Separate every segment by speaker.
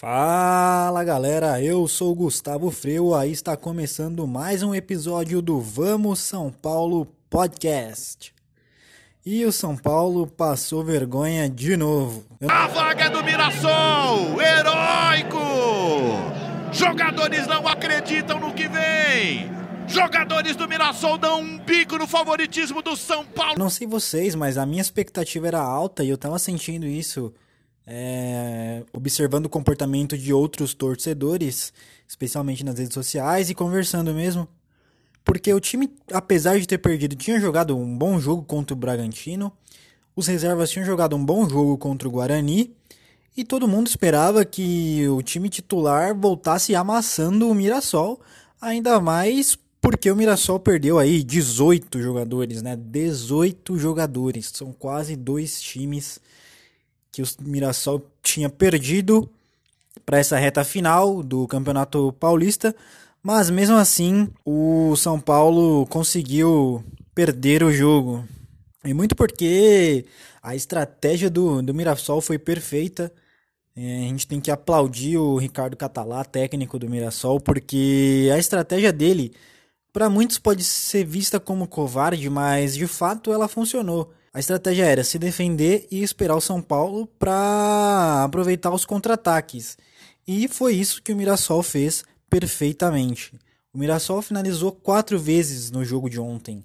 Speaker 1: Fala galera, eu sou o Gustavo Freu, aí está começando mais um episódio do Vamos São Paulo Podcast. E o São Paulo passou vergonha de novo.
Speaker 2: A vaga é do Mirassol, heróico! Jogadores não acreditam no que vem. Jogadores do Mirassol dão um bico no favoritismo do São Paulo.
Speaker 1: Não sei vocês, mas a minha expectativa era alta e eu tava sentindo isso é, observando o comportamento de outros torcedores, especialmente nas redes sociais e conversando mesmo. Porque o time, apesar de ter perdido, tinha jogado um bom jogo contra o Bragantino, os reservas tinham jogado um bom jogo contra o Guarani, e todo mundo esperava que o time titular voltasse amassando o Mirassol, ainda mais porque o Mirassol perdeu aí 18 jogadores, né? 18 jogadores, são quase dois times que o Mirassol tinha perdido para essa reta final do Campeonato Paulista, mas mesmo assim o São Paulo conseguiu perder o jogo. E muito porque a estratégia do, do Mirassol foi perfeita. É, a gente tem que aplaudir o Ricardo Catalá, técnico do Mirassol, porque a estratégia dele, para muitos, pode ser vista como covarde, mas de fato ela funcionou. A estratégia era se defender e esperar o São Paulo para aproveitar os contra-ataques. E foi isso que o Mirassol fez perfeitamente. O Mirassol finalizou quatro vezes no jogo de ontem.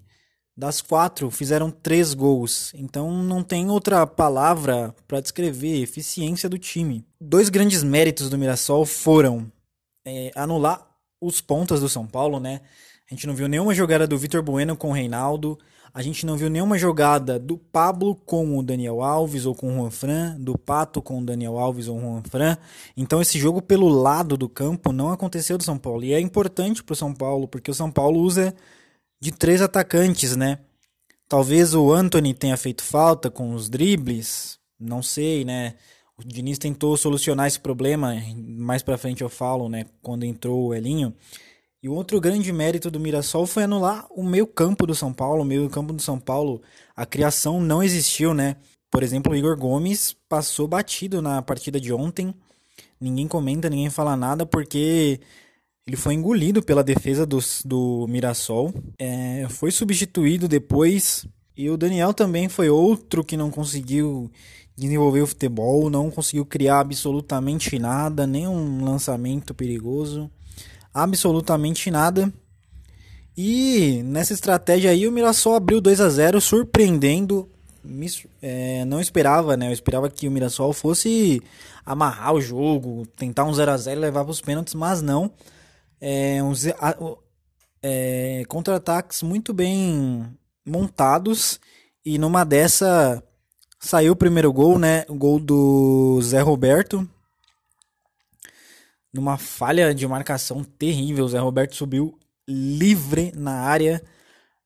Speaker 1: Das quatro, fizeram três gols. Então não tem outra palavra para descrever a eficiência do time. Dois grandes méritos do Mirassol foram é, anular os pontas do São Paulo, né? A gente não viu nenhuma jogada do Vitor Bueno com o Reinaldo. A gente não viu nenhuma jogada do Pablo com o Daniel Alves ou com o Juan Fran, do Pato com o Daniel Alves ou o Juan Fran. Então esse jogo pelo lado do campo não aconteceu do São Paulo. E é importante para o São Paulo, porque o São Paulo usa de três atacantes, né? Talvez o Anthony tenha feito falta com os dribles, não sei, né? O Diniz tentou solucionar esse problema, mais para frente eu falo, né, quando entrou o Elinho. E outro grande mérito do Mirassol foi anular o meio campo do São Paulo. O meio campo do São Paulo, a criação não existiu, né? Por exemplo, o Igor Gomes passou batido na partida de ontem. Ninguém comenta, ninguém fala nada, porque ele foi engolido pela defesa do, do Mirassol. É, foi substituído depois. E o Daniel também foi outro que não conseguiu desenvolver o futebol, não conseguiu criar absolutamente nada, nem um lançamento perigoso absolutamente nada. E nessa estratégia aí o Mirassol abriu 2 a 0 surpreendendo. É, não esperava, né? Eu esperava que o Mirassol fosse amarrar o jogo, tentar um 0 a 0 e levar para os pênaltis, mas não. É, uns é, contra-ataques muito bem montados e numa dessa saiu o primeiro gol, né? O gol do Zé Roberto, numa falha de marcação terrível. O Zé Roberto subiu livre na área.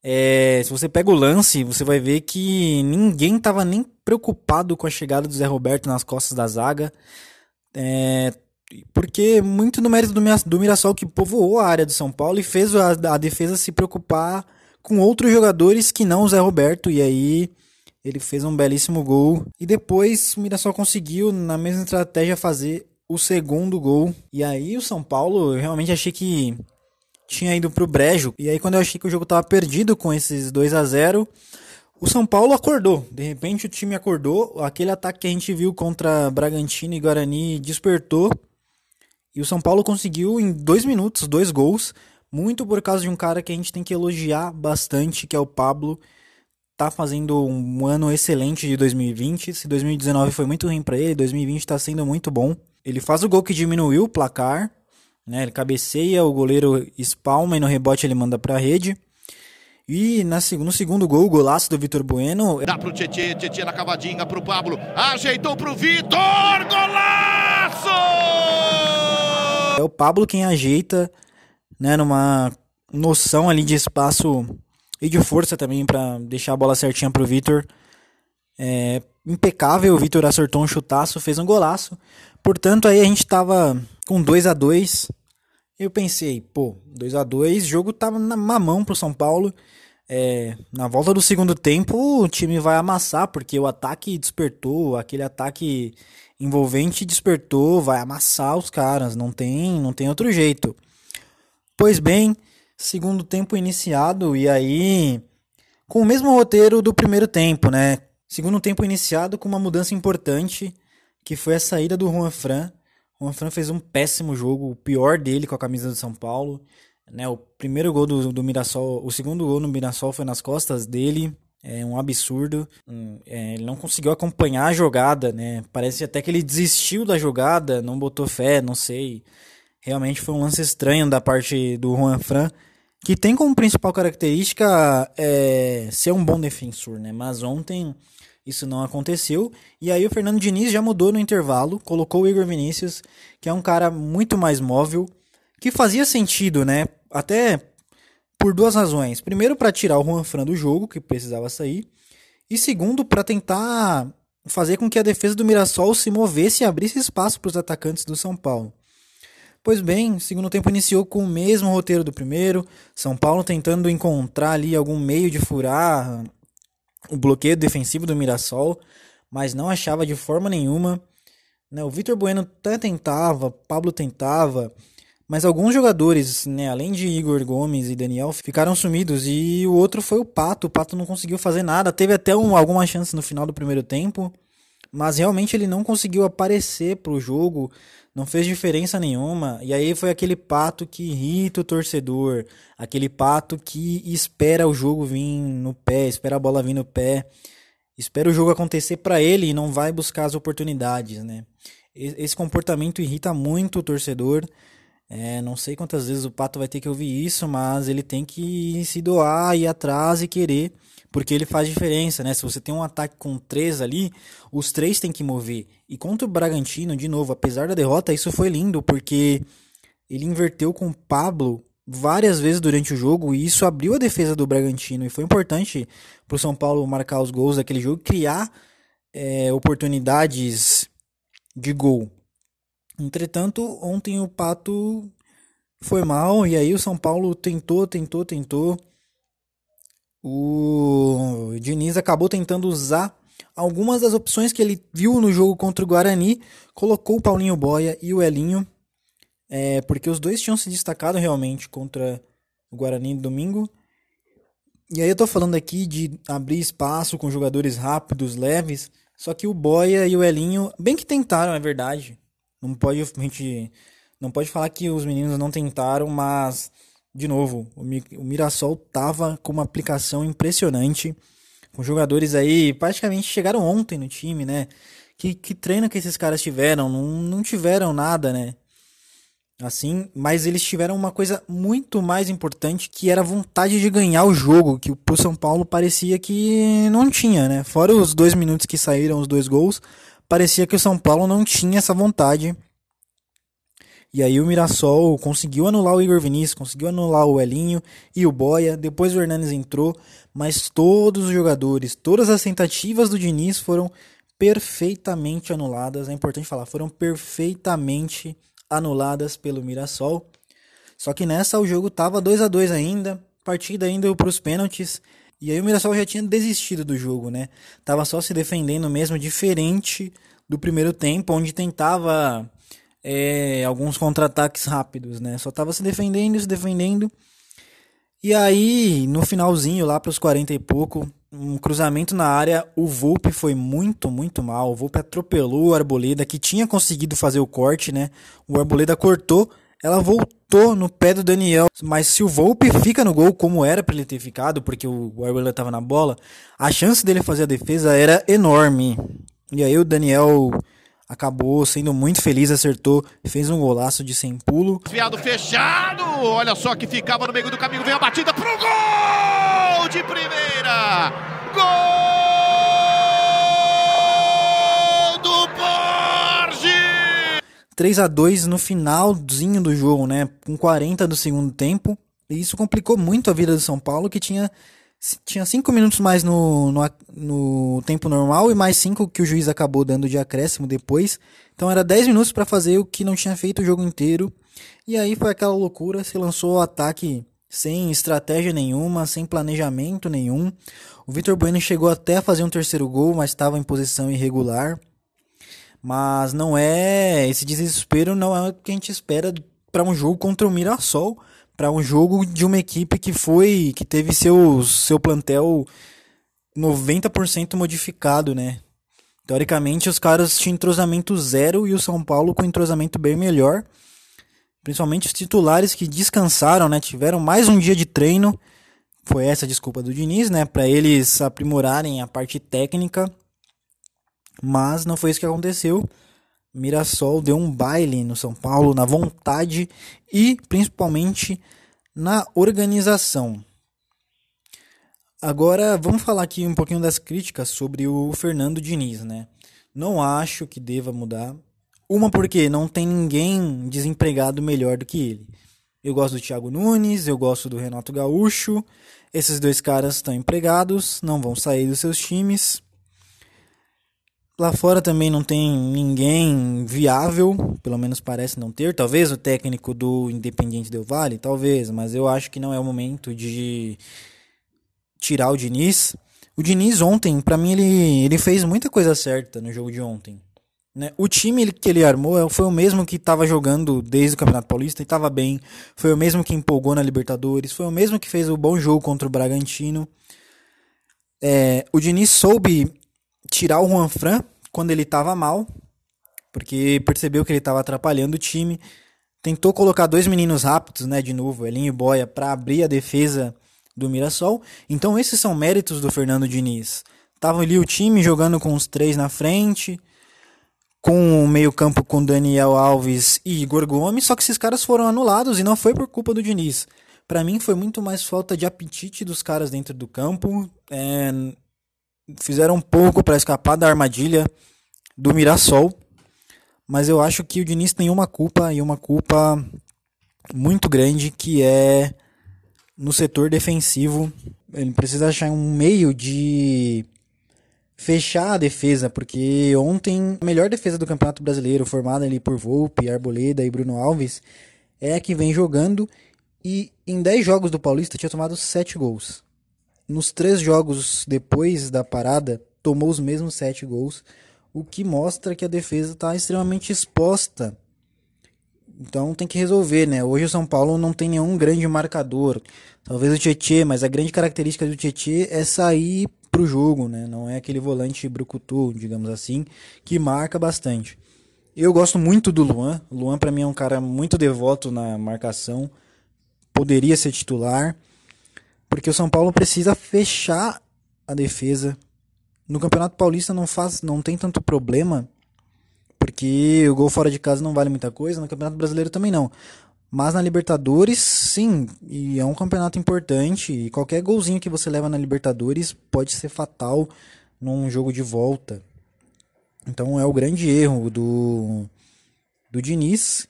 Speaker 1: É, se você pega o lance, você vai ver que ninguém estava nem preocupado com a chegada do Zé Roberto nas costas da zaga. É, porque muito no mérito do, Mirassol que povoou a área do São Paulo e fez a, a defesa se preocupar com outros jogadores que não o Zé Roberto. E aí ele fez um belíssimo gol. E depois o Mirassol conseguiu, na mesma estratégia, fazer o segundo gol. E aí o São Paulo, eu realmente achei que tinha ido pro brejo. E aí quando eu achei que o jogo tava perdido com esses 2 a 0 o São Paulo acordou. De repente o time acordou. Aquele ataque que a gente viu contra Bragantino e Guarani despertou. E o São Paulo conseguiu em dois minutos dois gols. Muito por causa de um cara que a gente tem que elogiar bastante, que é o Pablo. Tá fazendo um ano excelente de 2020. Se 2019 foi muito ruim para ele, 2020 tá sendo muito bom. Ele faz o gol que diminuiu o placar, né? Ele cabeceia, o goleiro espalma e no rebote ele manda para a rede. E na, no segundo gol, o golaço do Vitor Bueno.
Speaker 2: Dá pro Tietê, Tietê na cavadinha pro Pablo. Ajeitou pro Vitor! Golaço!
Speaker 1: É o Pablo quem ajeita, né, numa noção ali de espaço e de força também para deixar a bola certinha pro Vitor. É, impecável, o Vitor acertou um chutaço, fez um golaço. Portanto, aí a gente tava com 2 a 2 Eu pensei, pô, 2 a 2 o jogo tava na mão pro São Paulo. É, na volta do segundo tempo, o time vai amassar, porque o ataque despertou, aquele ataque envolvente despertou, vai amassar os caras, não tem, não tem outro jeito. Pois bem, segundo tempo iniciado e aí com o mesmo roteiro do primeiro tempo, né? Segundo tempo iniciado com uma mudança importante, que foi a saída do Juan Fran. O Juan Fran fez um péssimo jogo, o pior dele com a camisa do São Paulo. Né, o primeiro gol do, do Mirassol, o segundo gol no Mirassol foi nas costas dele. É um absurdo. É, ele não conseguiu acompanhar a jogada, né? Parece até que ele desistiu da jogada, não botou fé, não sei. Realmente foi um lance estranho da parte do Juan Fran, que tem como principal característica é, ser um bom defensor, né? Mas ontem isso não aconteceu. E aí o Fernando Diniz já mudou no intervalo, colocou o Igor Vinícius, que é um cara muito mais móvel, que fazia sentido, né? Até por duas razões. Primeiro, para tirar o Juan Fran do jogo, que precisava sair. E segundo, para tentar fazer com que a defesa do Mirassol se movesse e abrisse espaço para os atacantes do São Paulo. Pois bem, o segundo tempo iniciou com o mesmo roteiro do primeiro, São Paulo tentando encontrar ali algum meio de furar o bloqueio defensivo do Mirassol, mas não achava de forma nenhuma. Né? O Vitor Bueno até tentava, Pablo tentava, mas alguns jogadores, né, além de Igor Gomes e Daniel, ficaram sumidos e o outro foi o Pato. O Pato não conseguiu fazer nada. Teve até um, alguma chance no final do primeiro tempo, mas realmente ele não conseguiu aparecer para o jogo, não fez diferença nenhuma. E aí foi aquele Pato que irrita o torcedor, aquele Pato que espera o jogo vir no pé, espera a bola vir no pé, espera o jogo acontecer para ele e não vai buscar as oportunidades, né? Esse comportamento irrita muito o torcedor. É, não sei quantas vezes o Pato vai ter que ouvir isso, mas ele tem que se doar, ir atrás e querer, porque ele faz diferença, né? Se você tem um ataque com três ali, os três têm que mover. E contra o Bragantino, de novo, apesar da derrota, isso foi lindo, porque ele inverteu com o Pablo várias vezes durante o jogo e isso abriu a defesa do Bragantino e foi importante para o São Paulo marcar os gols daquele jogo, criar é, oportunidades de gol. Entretanto, ontem o Pato foi mal e aí o São Paulo tentou, tentou, tentou. O Diniz acabou tentando usar algumas das opções que ele viu no jogo contra o Guarani, colocou o Paulinho Boia e o Elinho, é, porque os dois tinham se destacado realmente contra o Guarani no domingo. E aí eu tô falando aqui de abrir espaço com jogadores rápidos, leves, só que o Boia e o Elinho, bem que tentaram, é verdade, não pode a gente não pode falar que os meninos não tentaram, mas de novo, o, o Mirassol tava com uma aplicação impressionante, com jogadores aí praticamente chegaram ontem no time, né? Que, que treino que esses caras tiveram? Não, não tiveram nada, né? Assim, mas eles tiveram uma coisa muito mais importante que era a vontade de ganhar o jogo, que pro São Paulo parecia que não tinha, né? Fora os dois minutos que saíram os dois gols, parecia que o São Paulo não tinha essa vontade. E aí o Mirassol conseguiu anular o Igor Vinícius, conseguiu anular o Elinho e o Boia. Depois o Hernanes entrou, mas todos os jogadores, todas as tentativas do Diniz foram perfeitamente anuladas. É importante falar, foram perfeitamente anuladas pelo Mirassol. Só que nessa o jogo tava 2 a 2 ainda, partida ainda para os pênaltis. E aí o Mirassol já tinha desistido do jogo, né? Tava só se defendendo mesmo, diferente do primeiro tempo, onde tentava é, alguns contra-ataques rápidos, né? Só tava se defendendo, se defendendo. E aí, no finalzinho, lá para os 40 e pouco, um cruzamento na área, o Volpe foi muito, muito mal. O Volpe atropelou o Arboleda, que tinha conseguido fazer o corte, né? O Arboleda cortou, ela voltou no pé do Daniel. Mas se o Volpe fica no gol, como era para ele ter ficado, porque o Arboleda estava na bola, a chance dele fazer a defesa era enorme. E aí o Daniel acabou sendo muito feliz, acertou, fez um golaço de sem pulo.
Speaker 2: Desviado fechado, olha só que ficava no meio do caminho, vem a batida pro gol de primeira. Gol!
Speaker 1: 3 a 2 no finalzinho do jogo, né? Com 40 do segundo tempo. E isso complicou muito a vida do São Paulo, que tinha tinha 5 minutos mais no, no, no, tempo normal e mais 5 que o juiz acabou dando de acréscimo depois. Então era 10 minutos para fazer o que não tinha feito o jogo inteiro. E aí foi aquela loucura, se lançou o ataque sem estratégia nenhuma, sem planejamento nenhum. O Vitor Bueno chegou até a fazer um terceiro gol, mas estava em posição irregular. Mas não é. Esse desespero não é o que a gente espera para um jogo contra o Mirassol. Para um jogo de uma equipe que foi. que teve seu, seu plantel 90% modificado, né? Teoricamente, os caras tinham entrosamento zero e o São Paulo com entrosamento bem melhor. Principalmente os titulares que descansaram, né? Tiveram mais um dia de treino. Foi essa a desculpa do Diniz, né? Para eles aprimorarem a parte técnica. Mas não foi isso que aconteceu. Mirassol deu um baile no São Paulo na vontade e principalmente na organização. Agora vamos falar aqui um pouquinho das críticas sobre o Fernando Diniz, né? Não acho que deva mudar. Uma porque não tem ninguém desempregado melhor do que ele. Eu gosto do Thiago Nunes, eu gosto do Renato Gaúcho. Esses dois caras estão empregados, não vão sair dos seus times. Lá fora também não tem ninguém viável, pelo menos parece não ter. Talvez o técnico do Independiente Del Vale, talvez, mas eu acho que não é o momento de tirar o Diniz. O Diniz ontem, para mim, ele, ele fez muita coisa certa no jogo de ontem. Né? O time que ele armou foi o mesmo que estava jogando desde o Campeonato Paulista e estava bem. Foi o mesmo que empolgou na Libertadores. Foi o mesmo que fez o bom jogo contra o Bragantino. É, o Diniz soube tirar o Juan Fran quando ele estava mal, porque percebeu que ele estava atrapalhando o time. Tentou colocar dois meninos rápidos, né, de novo, Elinho e Boia, para abrir a defesa do Mirassol. Então esses são méritos do Fernando Diniz. Tava ali o time jogando com os três na frente, com o meio-campo com Daniel Alves e Igor Gomes, só que esses caras foram anulados e não foi por culpa do Diniz. Para mim foi muito mais falta de apetite dos caras dentro do campo. É, fizeram um pouco para escapar da armadilha do Mirassol. Mas eu acho que o Diniz tem uma culpa e uma culpa muito grande que é no setor defensivo. Ele precisa achar um meio de fechar a defesa, porque ontem a melhor defesa do Campeonato Brasileiro, formada ali por Volpe, Arboleda e Bruno Alves, é a que vem jogando e em 10 jogos do Paulista tinha tomado 7 gols. Nos três jogos depois da parada, tomou os mesmos 7 gols, o que mostra que a defesa está extremamente exposta então tem que resolver, né? Hoje o São Paulo não tem nenhum grande marcador. Talvez o Tietê, mas a grande característica do Tietê é sair pro jogo, né? Não é aquele volante brucutu, digamos assim, que marca bastante. Eu gosto muito do Luan. O Luan para mim é um cara muito devoto na marcação. Poderia ser titular, porque o São Paulo precisa fechar a defesa. No Campeonato Paulista não faz, não tem tanto problema porque o gol fora de casa não vale muita coisa, no Campeonato Brasileiro também não. Mas na Libertadores, sim, e é um campeonato importante. E qualquer golzinho que você leva na Libertadores pode ser fatal num jogo de volta. Então é o grande erro do, do Diniz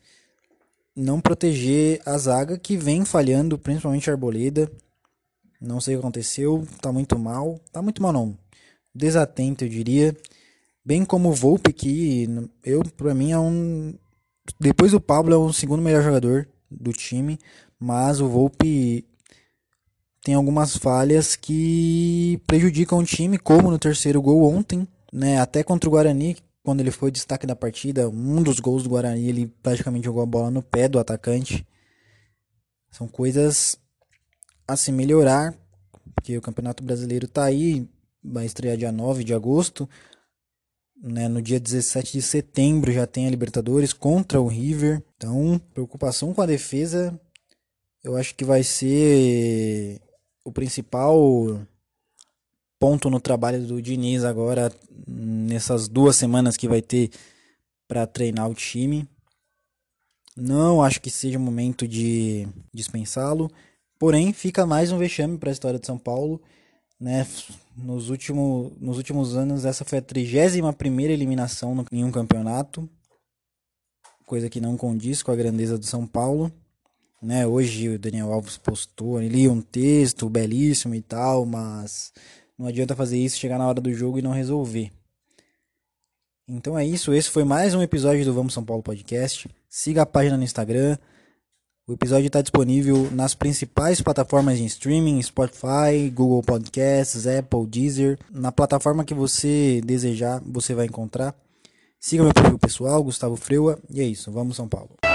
Speaker 1: não proteger a zaga que vem falhando, principalmente a Arboleda. Não sei o que aconteceu, tá muito mal. Tá muito mal não. Desatento, eu diria. Bem como o Volpe, que eu, pra mim, é um. Depois do Pablo, é o segundo melhor jogador do time. Mas o Volpe tem algumas falhas que prejudicam o time, como no terceiro gol ontem, né? Até contra o Guarani, quando ele foi destaque da partida, um dos gols do Guarani, ele praticamente jogou a bola no pé do atacante. São coisas a se melhorar, porque o Campeonato Brasileiro tá aí, vai estrear dia 9 de agosto. Né, no dia 17 de setembro já tem a Libertadores contra o River. Então, preocupação com a defesa, eu acho que vai ser o principal ponto no trabalho do Diniz agora nessas duas semanas que vai ter para treinar o time. Não acho que seja o momento de dispensá-lo, porém fica mais um vexame para a história de São Paulo né? Nos, último, nos últimos anos, essa foi a 31 primeira eliminação no, em um campeonato, coisa que não condiz com a grandeza do São Paulo. Né? Hoje o Daniel Alves postou, ele um texto belíssimo e tal, mas não adianta fazer isso, chegar na hora do jogo e não resolver. Então é isso, esse foi mais um episódio do Vamos São Paulo Podcast. Siga a página no Instagram, o episódio está disponível nas principais plataformas de streaming, Spotify, Google Podcasts, Apple, Deezer. Na plataforma que você desejar, você vai encontrar. Siga meu perfil pessoal, Gustavo Freua, e é isso. Vamos São Paulo.